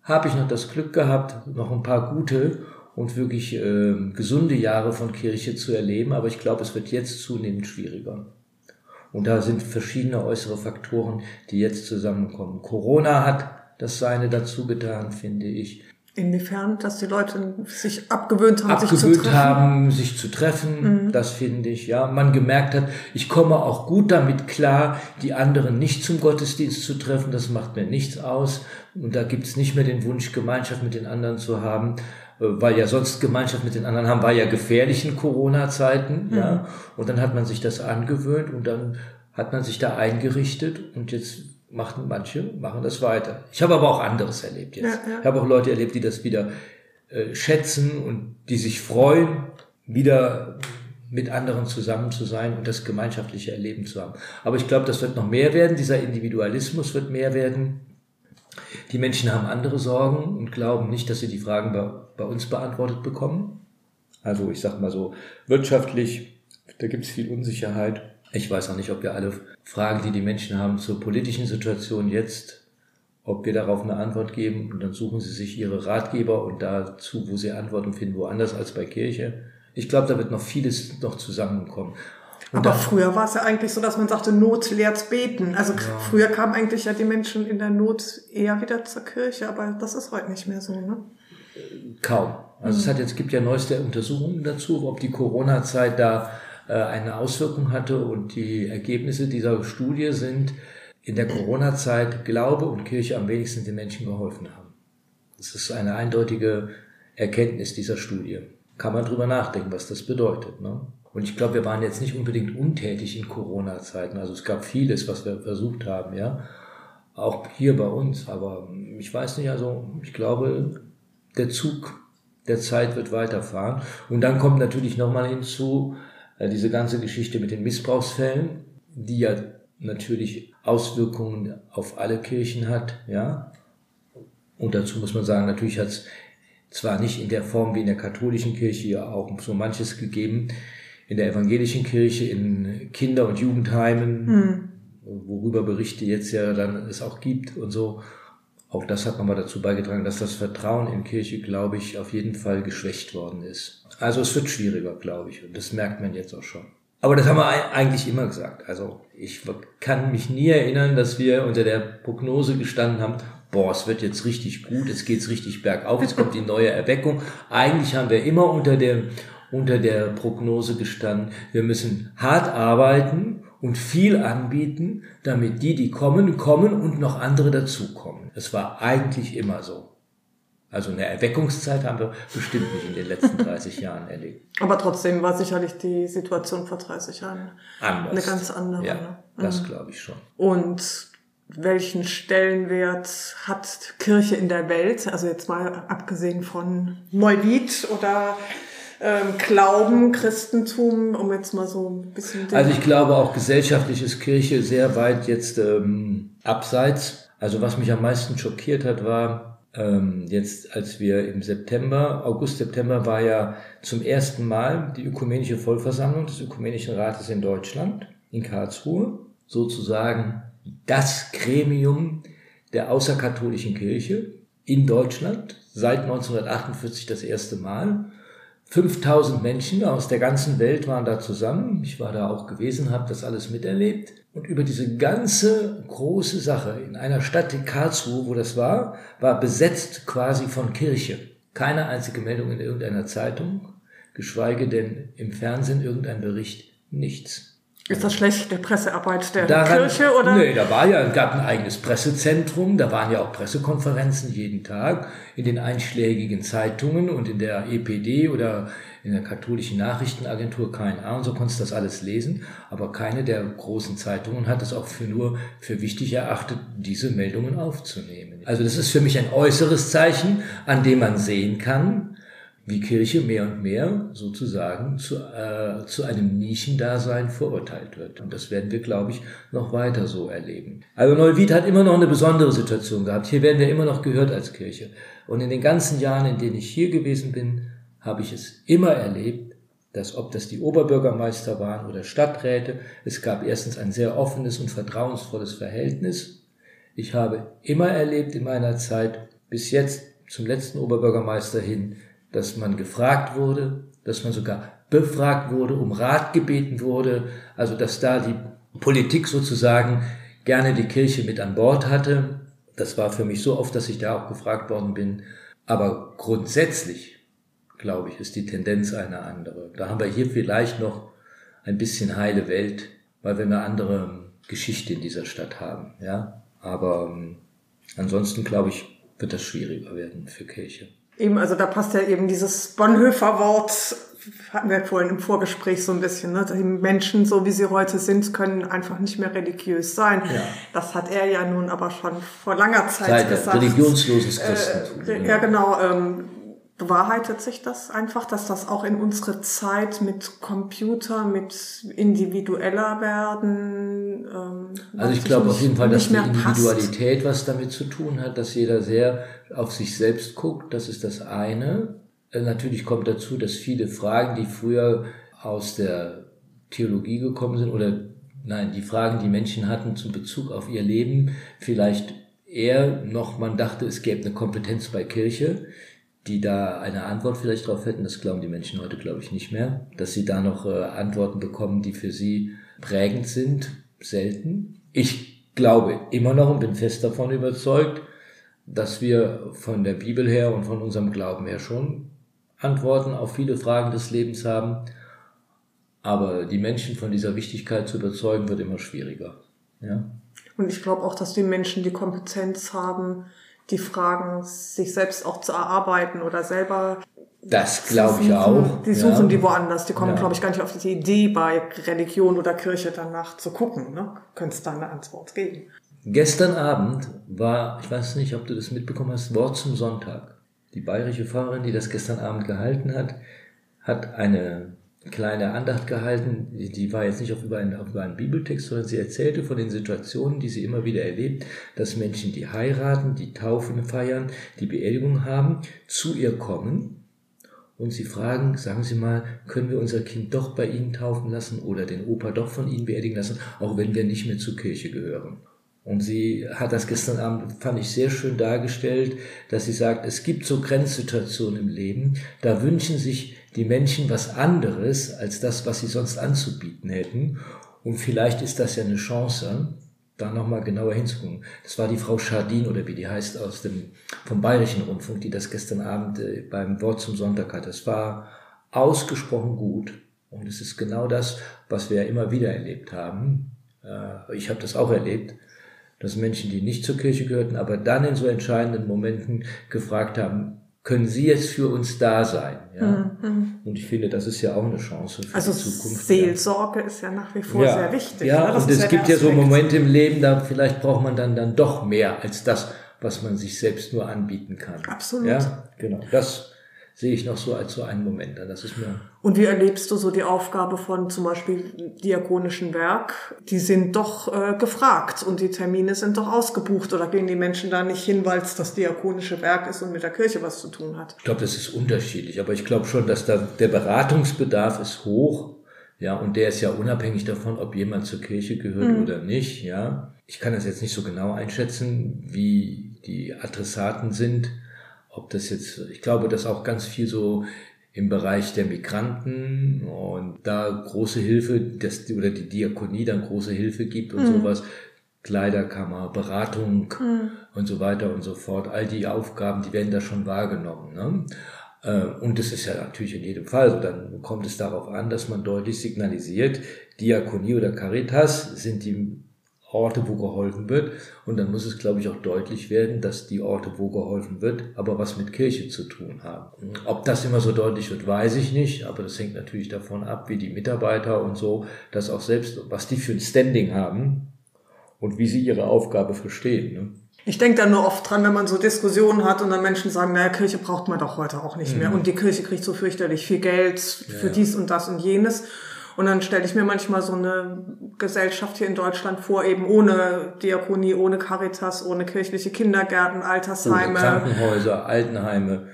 habe ich noch das Glück gehabt, noch ein paar gute und wirklich äh, gesunde Jahre von Kirche zu erleben, aber ich glaube, es wird jetzt zunehmend schwieriger. Und da sind verschiedene äußere Faktoren, die jetzt zusammenkommen. Corona hat das seine dazu getan, finde ich. Inwiefern, dass die Leute sich abgewöhnt haben, abgewöhnt sich zu treffen? haben, sich zu treffen, mhm. das finde ich, ja. Man gemerkt hat, ich komme auch gut damit klar, die anderen nicht zum Gottesdienst zu treffen, das macht mir nichts aus. Und da gibt's nicht mehr den Wunsch, Gemeinschaft mit den anderen zu haben, äh, weil ja sonst Gemeinschaft mit den anderen haben, war ja gefährlich in Corona-Zeiten, mhm. ja. Und dann hat man sich das angewöhnt und dann hat man sich da eingerichtet und jetzt machen manche, machen das weiter. Ich habe aber auch anderes erlebt jetzt. Ja, ja. Ich habe auch Leute erlebt, die das wieder äh, schätzen und die sich freuen, wieder mit anderen zusammen zu sein und das gemeinschaftliche Erleben zu haben. Aber ich glaube, das wird noch mehr werden. Dieser Individualismus wird mehr werden. Die Menschen haben andere Sorgen und glauben nicht, dass sie die Fragen bei, bei uns beantwortet bekommen. Also ich sag mal so, wirtschaftlich, da gibt es viel Unsicherheit. Ich weiß auch nicht, ob wir alle Fragen, die die Menschen haben zur politischen Situation jetzt, ob wir darauf eine Antwort geben und dann suchen sie sich ihre Ratgeber und dazu, wo sie Antworten finden, woanders als bei Kirche. Ich glaube, da wird noch vieles noch zusammenkommen. Und Aber früher war es ja eigentlich so, dass man sagte, Not lehrt beten. Also ja. früher kamen eigentlich ja die Menschen in der Not eher wieder zur Kirche, aber das ist heute nicht mehr so, ne? Kaum. Also mhm. es hat jetzt gibt ja neueste Untersuchungen dazu, ob die Corona-Zeit da eine Auswirkung hatte und die Ergebnisse dieser Studie sind in der Corona-Zeit Glaube und Kirche am wenigsten den Menschen geholfen haben. Das ist eine eindeutige Erkenntnis dieser Studie. Kann man drüber nachdenken, was das bedeutet. Ne? Und ich glaube, wir waren jetzt nicht unbedingt untätig in Corona-Zeiten. Also es gab vieles, was wir versucht haben, ja. Auch hier bei uns. Aber ich weiß nicht, also ich glaube, der Zug der Zeit wird weiterfahren. Und dann kommt natürlich nochmal hinzu, äh, diese ganze Geschichte mit den Missbrauchsfällen, die ja natürlich Auswirkungen auf alle Kirchen hat, ja. Und dazu muss man sagen, natürlich hat es zwar nicht in der Form wie in der katholischen Kirche ja auch so manches gegeben, in der evangelischen Kirche, in Kinder- und Jugendheimen, mhm. worüber Berichte jetzt ja dann es auch gibt und so. Auch das hat nochmal dazu beigetragen, dass das Vertrauen in Kirche, glaube ich, auf jeden Fall geschwächt worden ist. Also es wird schwieriger, glaube ich, und das merkt man jetzt auch schon. Aber das haben wir eigentlich immer gesagt. Also ich kann mich nie erinnern, dass wir unter der Prognose gestanden haben, boah, es wird jetzt richtig gut, es geht's richtig bergauf, es kommt die neue Erweckung. Eigentlich haben wir immer unter der, unter der Prognose gestanden, wir müssen hart arbeiten und viel anbieten, damit die, die kommen, kommen und noch andere dazukommen. Es war eigentlich immer so. Also eine Erweckungszeit haben wir bestimmt nicht in den letzten 30 Jahren erlebt. Aber trotzdem war sicherlich die Situation vor 30 Jahren Anders. eine ganz andere. Ja, ne? das mhm. glaube ich schon. Und welchen Stellenwert hat Kirche in der Welt? Also jetzt mal abgesehen von Neulied oder ähm, Glauben, Christentum, um jetzt mal so ein bisschen. Also ich glaube auch gesellschaftlich ist Kirche sehr weit jetzt ähm, abseits. Also was mich am meisten schockiert hat, war, ähm, jetzt, als wir im September, August, September war ja zum ersten Mal die ökumenische Vollversammlung des Ökumenischen Rates in Deutschland, in Karlsruhe, sozusagen das Gremium der außerkatholischen Kirche in Deutschland, seit 1948 das erste Mal. 5000 Menschen aus der ganzen Welt waren da zusammen. Ich war da auch gewesen, habe das alles miterlebt. Und über diese ganze große Sache in einer Stadt in Karlsruhe, wo das war, war besetzt quasi von Kirche. Keine einzige Meldung in irgendeiner Zeitung, geschweige denn im Fernsehen irgendein Bericht, nichts. Ist das schlechte Pressearbeit der Daran, Kirche oder? Nee, da war ja, gab ein eigenes Pressezentrum, da waren ja auch Pressekonferenzen jeden Tag in den einschlägigen Zeitungen und in der EPD oder in der katholischen Nachrichtenagentur KNA und so konntest du das alles lesen, aber keine der großen Zeitungen hat es auch für nur für wichtig erachtet, diese Meldungen aufzunehmen. Also das ist für mich ein äußeres Zeichen, an dem man sehen kann, wie Kirche mehr und mehr sozusagen zu, äh, zu einem Nischendasein verurteilt wird. Und das werden wir, glaube ich, noch weiter so erleben. Also Neuwied hat immer noch eine besondere Situation gehabt. Hier werden wir immer noch gehört als Kirche. Und in den ganzen Jahren, in denen ich hier gewesen bin, habe ich es immer erlebt, dass ob das die Oberbürgermeister waren oder Stadträte, es gab erstens ein sehr offenes und vertrauensvolles Verhältnis. Ich habe immer erlebt in meiner Zeit, bis jetzt zum letzten Oberbürgermeister hin, dass man gefragt wurde, dass man sogar befragt wurde, um Rat gebeten wurde, also dass da die Politik sozusagen gerne die Kirche mit an Bord hatte. Das war für mich so oft, dass ich da auch gefragt worden bin. Aber grundsätzlich, glaube ich, ist die Tendenz eine andere. Da haben wir hier vielleicht noch ein bisschen heile Welt, weil wir eine andere Geschichte in dieser Stadt haben, ja. Aber ähm, ansonsten, glaube ich, wird das schwieriger werden für Kirche. Eben, also da passt ja eben dieses Bonhoeffer Wort, hatten wir vorhin im Vorgespräch so ein bisschen, ne? die Menschen, so wie sie heute sind, können einfach nicht mehr religiös sein. Ja. Das hat er ja nun aber schon vor langer Zeit Zeit gesagt. Religionsloses Christentum. Äh, ja, genau. Ähm, bewahrheitet sich das einfach, dass das auch in unsere Zeit mit Computer, mit individueller werden? Ähm, also ich glaube auf jeden Fall, dass die Individualität passt. was damit zu tun hat, dass jeder sehr auf sich selbst guckt, das ist das eine. Äh, natürlich kommt dazu, dass viele Fragen, die früher aus der Theologie gekommen sind oder nein, die Fragen, die Menschen hatten zum Bezug auf ihr Leben, vielleicht eher noch, man dachte, es gäbe eine Kompetenz bei Kirche, die da eine Antwort vielleicht drauf hätten. Das glauben die Menschen heute, glaube ich, nicht mehr. Dass sie da noch äh, Antworten bekommen, die für sie prägend sind, selten. Ich glaube immer noch und bin fest davon überzeugt, dass wir von der Bibel her und von unserem Glauben her schon Antworten auf viele Fragen des Lebens haben. Aber die Menschen von dieser Wichtigkeit zu überzeugen, wird immer schwieriger. Ja? Und ich glaube auch, dass die Menschen die Kompetenz haben, die Fragen sich selbst auch zu erarbeiten oder selber. Das glaube ich auch. Die suchen ja. die woanders. Die kommen, ja. glaube ich, gar nicht auf die Idee, bei Religion oder Kirche danach zu gucken. Ne? Könnte es da eine Antwort geben? Gestern Abend war, ich weiß nicht, ob du das mitbekommen hast, Wort zum Sonntag. Die bayerische Pfarrerin, die das gestern Abend gehalten hat, hat eine kleine Andacht gehalten. Die war jetzt nicht auf über, einen, auf über einen Bibeltext, sondern sie erzählte von den Situationen, die sie immer wieder erlebt, dass Menschen, die heiraten, die Taufen feiern, die Beerdigung haben, zu ihr kommen und sie fragen, sagen Sie mal, können wir unser Kind doch bei Ihnen taufen lassen oder den Opa doch von Ihnen beerdigen lassen, auch wenn wir nicht mehr zur Kirche gehören. Und sie hat das gestern Abend, fand ich sehr schön dargestellt, dass sie sagt, es gibt so Grenzsituationen im Leben, da wünschen sich die Menschen was anderes als das, was sie sonst anzubieten hätten. Und vielleicht ist das ja eine Chance, da nochmal genauer hinzugucken. Das war die Frau Schardin oder wie die heißt aus dem, vom Bayerischen Rundfunk, die das gestern Abend äh, beim Wort zum Sonntag hat. Das war ausgesprochen gut. Und es ist genau das, was wir ja immer wieder erlebt haben. Äh, ich habe das auch erlebt dass Menschen, die nicht zur Kirche gehörten, aber dann in so entscheidenden Momenten gefragt haben, können Sie jetzt für uns da sein? Ja? Mhm. Und ich finde, das ist ja auch eine Chance für also die Zukunft. Seelsorge ja. ist ja nach wie vor ja. sehr wichtig. Ja, ja und es gibt ja so Momente im Leben, da vielleicht braucht man dann, dann doch mehr als das, was man sich selbst nur anbieten kann. Absolut. Ja, genau. Das sehe ich noch so als so einen Moment an. Das ist mir. Und wie erlebst du so die Aufgabe von zum Beispiel diakonischen Werk? Die sind doch äh, gefragt und die Termine sind doch ausgebucht oder gehen die Menschen da nicht hin, weil es das diakonische Werk ist und mit der Kirche was zu tun hat? Ich glaube, das ist unterschiedlich, aber ich glaube schon, dass da der Beratungsbedarf ist hoch. Ja, und der ist ja unabhängig davon, ob jemand zur Kirche gehört mhm. oder nicht, ja. Ich kann das jetzt nicht so genau einschätzen, wie die Adressaten sind ob das jetzt, ich glaube, dass auch ganz viel so im Bereich der Migranten und da große Hilfe, das, oder die Diakonie dann große Hilfe gibt und mhm. sowas, Kleiderkammer, Beratung mhm. und so weiter und so fort. All die Aufgaben, die werden da schon wahrgenommen. Ne? Äh, und das ist ja natürlich in jedem Fall so. Dann kommt es darauf an, dass man deutlich signalisiert, Diakonie oder Caritas sind die Orte, wo geholfen wird. Und dann muss es, glaube ich, auch deutlich werden, dass die Orte, wo geholfen wird, aber was mit Kirche zu tun haben. Ob das immer so deutlich wird, weiß ich nicht, aber das hängt natürlich davon ab, wie die Mitarbeiter und so, das auch selbst, was die für ein Standing haben und wie sie ihre Aufgabe verstehen. Ne? Ich denke da nur oft dran, wenn man so Diskussionen hat und dann Menschen sagen, naja, Kirche braucht man doch heute auch nicht mehr. Mhm. Und die Kirche kriegt so fürchterlich viel Geld für ja. dies und das und jenes. Und dann stelle ich mir manchmal so eine Gesellschaft hier in Deutschland vor, eben ohne Diakonie, ohne Caritas, ohne kirchliche Kindergärten, Altersheime. Ohne Krankenhäuser, Altenheime.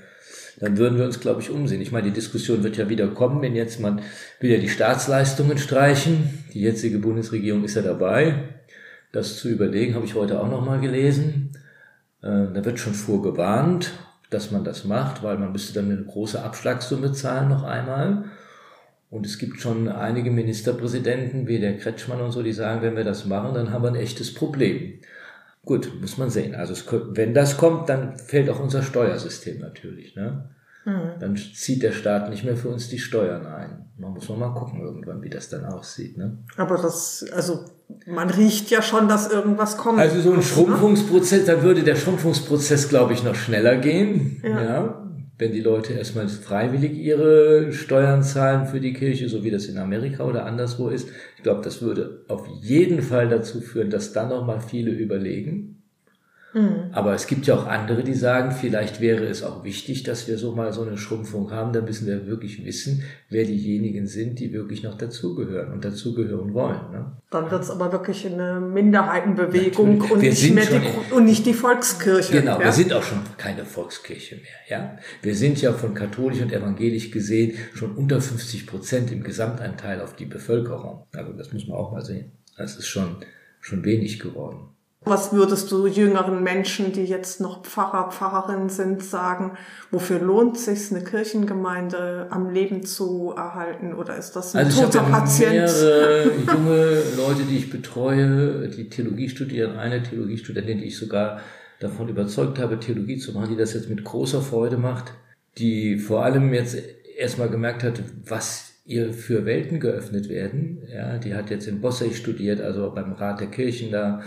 Dann würden wir uns, glaube ich, umsehen. Ich meine, die Diskussion wird ja wieder kommen, wenn jetzt man wieder die Staatsleistungen streichen. Die jetzige Bundesregierung ist ja dabei, das zu überlegen, habe ich heute auch nochmal gelesen. Äh, da wird schon vorgewarnt, dass man das macht, weil man müsste dann eine große Abschlagssumme zahlen noch einmal. Und es gibt schon einige Ministerpräsidenten, wie der Kretschmann und so, die sagen, wenn wir das machen, dann haben wir ein echtes Problem. Gut, muss man sehen. Also es, wenn das kommt, dann fällt auch unser Steuersystem natürlich. Ne? Mhm. Dann zieht der Staat nicht mehr für uns die Steuern ein. Man muss mal gucken irgendwann, wie das dann aussieht. Ne? Aber das, also man riecht ja schon, dass irgendwas kommt. Also so ein ne? Schrumpfungsprozess, dann würde der Schrumpfungsprozess, glaube ich, noch schneller gehen. Ja. ja wenn die Leute erstmal freiwillig ihre Steuern zahlen für die Kirche, so wie das in Amerika oder anderswo ist. Ich glaube, das würde auf jeden Fall dazu führen, dass dann nochmal viele überlegen, Mhm. Aber es gibt ja auch andere, die sagen, vielleicht wäre es auch wichtig, dass wir so mal so eine Schrumpfung haben. Da müssen wir wirklich wissen, wer diejenigen sind, die wirklich noch dazugehören und dazugehören wollen. Ne? Dann wird es aber wirklich eine Minderheitenbewegung und nicht, mehr die, und nicht die Volkskirche. Genau, ja? wir sind auch schon keine Volkskirche mehr. Ja, Wir sind ja von katholisch und evangelisch gesehen schon unter 50 Prozent im Gesamtanteil auf die Bevölkerung. Also das muss man auch mal sehen. Das ist schon, schon wenig geworden. Was würdest du jüngeren Menschen, die jetzt noch Pfarrer, Pfarrerin sind, sagen? Wofür lohnt es sich, eine Kirchengemeinde am Leben zu erhalten? Oder ist das ein also toter ich Patient? Mehrere junge Leute, die ich betreue, die Theologie studieren. Eine Theologiestudentin, die ich sogar davon überzeugt habe, Theologie zu machen, die das jetzt mit großer Freude macht, die vor allem jetzt erstmal gemerkt hat, was ihr für Welten geöffnet werden. Ja, die hat jetzt in Bossech studiert, also beim Rat der Kirchen da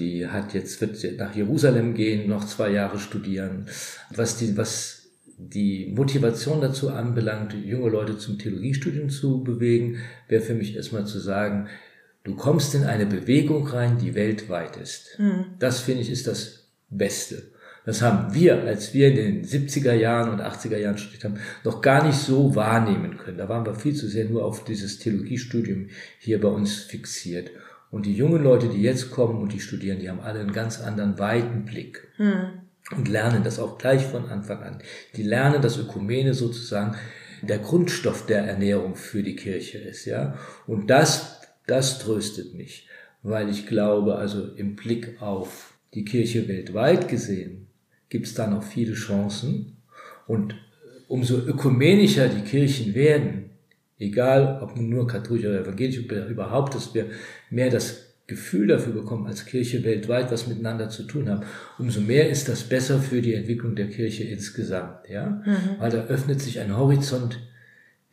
die hat jetzt, wird nach Jerusalem gehen, noch zwei Jahre studieren. Was die, was die Motivation dazu anbelangt, junge Leute zum Theologiestudium zu bewegen, wäre für mich erstmal zu sagen, du kommst in eine Bewegung rein, die weltweit ist. Mhm. Das finde ich ist das Beste. Das haben wir, als wir in den 70er Jahren und 80er Jahren studiert haben, noch gar nicht so wahrnehmen können. Da waren wir viel zu sehr nur auf dieses Theologiestudium hier bei uns fixiert. Und die jungen Leute, die jetzt kommen und die studieren, die haben alle einen ganz anderen weiten Blick. Hm. Und lernen das auch gleich von Anfang an. Die lernen, dass Ökumene sozusagen der Grundstoff der Ernährung für die Kirche ist, ja. Und das, das tröstet mich. weil ich glaube, also im Blick auf die Kirche weltweit gesehen, gibt es da noch viele Chancen. Und umso ökumenischer die Kirchen werden, egal ob nun nur katholisch oder evangelisch oder überhaupt, dass wir mehr das Gefühl dafür bekommen, als Kirche weltweit was miteinander zu tun haben, umso mehr ist das besser für die Entwicklung der Kirche insgesamt, ja, mhm. weil da öffnet sich ein Horizont,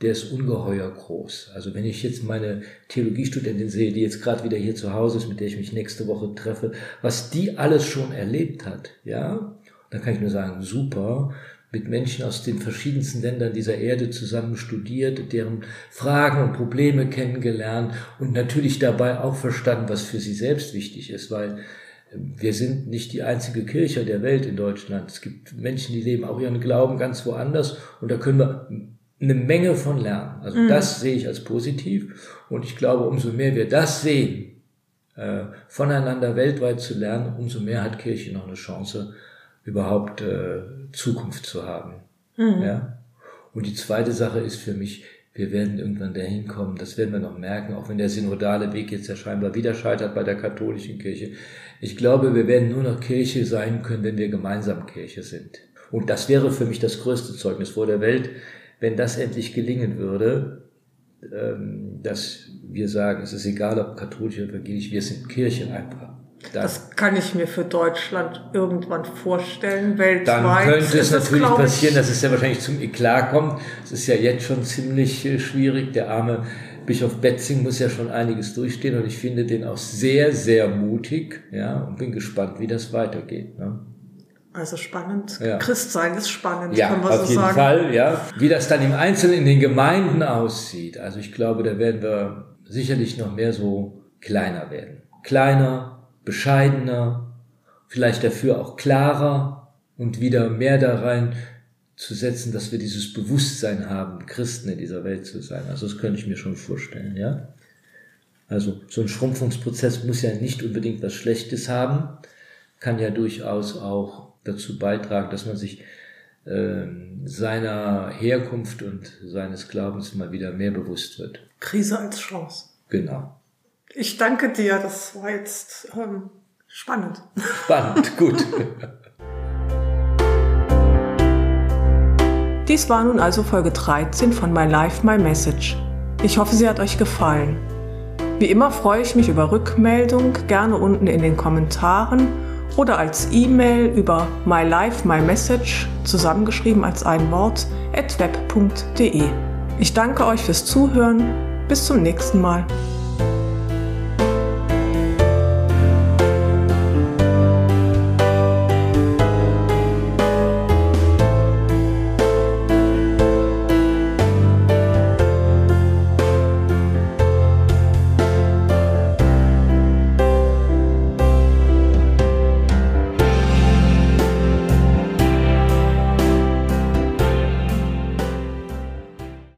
der ist ungeheuer groß. Also wenn ich jetzt meine Theologiestudentin sehe, die jetzt gerade wieder hier zu Hause ist, mit der ich mich nächste Woche treffe, was die alles schon erlebt hat, ja, dann kann ich nur sagen, super, mit Menschen aus den verschiedensten Ländern dieser Erde zusammen studiert, deren Fragen und Probleme kennengelernt und natürlich dabei auch verstanden, was für sie selbst wichtig ist, weil ähm, wir sind nicht die einzige Kirche der Welt in Deutschland. Es gibt Menschen, die leben auch ihren Glauben ganz woanders und da können wir eine Menge von lernen. Also mhm. das sehe ich als positiv und ich glaube, umso mehr wir das sehen, äh, voneinander weltweit zu lernen, umso mehr hat Kirche noch eine Chance, überhaupt äh, Zukunft zu haben. Mhm. Ja? Und die zweite Sache ist für mich, wir werden irgendwann dahin kommen, das werden wir noch merken, auch wenn der synodale Weg jetzt ja scheinbar wieder scheitert bei der katholischen Kirche. Ich glaube, wir werden nur noch Kirche sein können, wenn wir gemeinsam Kirche sind. Und das wäre für mich das größte Zeugnis vor der Welt, wenn das endlich gelingen würde, ähm, dass wir sagen, es ist egal, ob katholisch oder evangelisch, wir sind Kirche einfach. Dann, das kann ich mir für Deutschland irgendwann vorstellen, weltweit. Dann könnte es natürlich das, passieren, dass es ja wahrscheinlich zum Eklat kommt. Es ist ja jetzt schon ziemlich äh, schwierig. Der arme Bischof Betzing muss ja schon einiges durchstehen und ich finde den auch sehr, sehr mutig, ja, und bin gespannt, wie das weitergeht. Ne? Also spannend. Ja. Christsein ist spannend, ja, kann man auf so jeden sagen. Fall, ja. Wie das dann im Einzelnen in den Gemeinden aussieht. Also ich glaube, da werden wir sicherlich noch mehr so kleiner werden. Kleiner, bescheidener, vielleicht dafür auch klarer und wieder mehr da rein zu setzen, dass wir dieses Bewusstsein haben, Christen in dieser Welt zu sein. Also das könnte ich mir schon vorstellen, ja. Also so ein Schrumpfungsprozess muss ja nicht unbedingt was Schlechtes haben, kann ja durchaus auch dazu beitragen, dass man sich äh, seiner Herkunft und seines Glaubens mal wieder mehr bewusst wird. Krise als Chance. Genau. Ich danke dir, das war jetzt ähm, spannend. Spannend, gut. Dies war nun also Folge 13 von My Life, My Message. Ich hoffe, sie hat euch gefallen. Wie immer freue ich mich über Rückmeldung, gerne unten in den Kommentaren oder als E-Mail über My Life, My Message, zusammengeschrieben als ein Wort, at web.de. Ich danke euch fürs Zuhören. Bis zum nächsten Mal.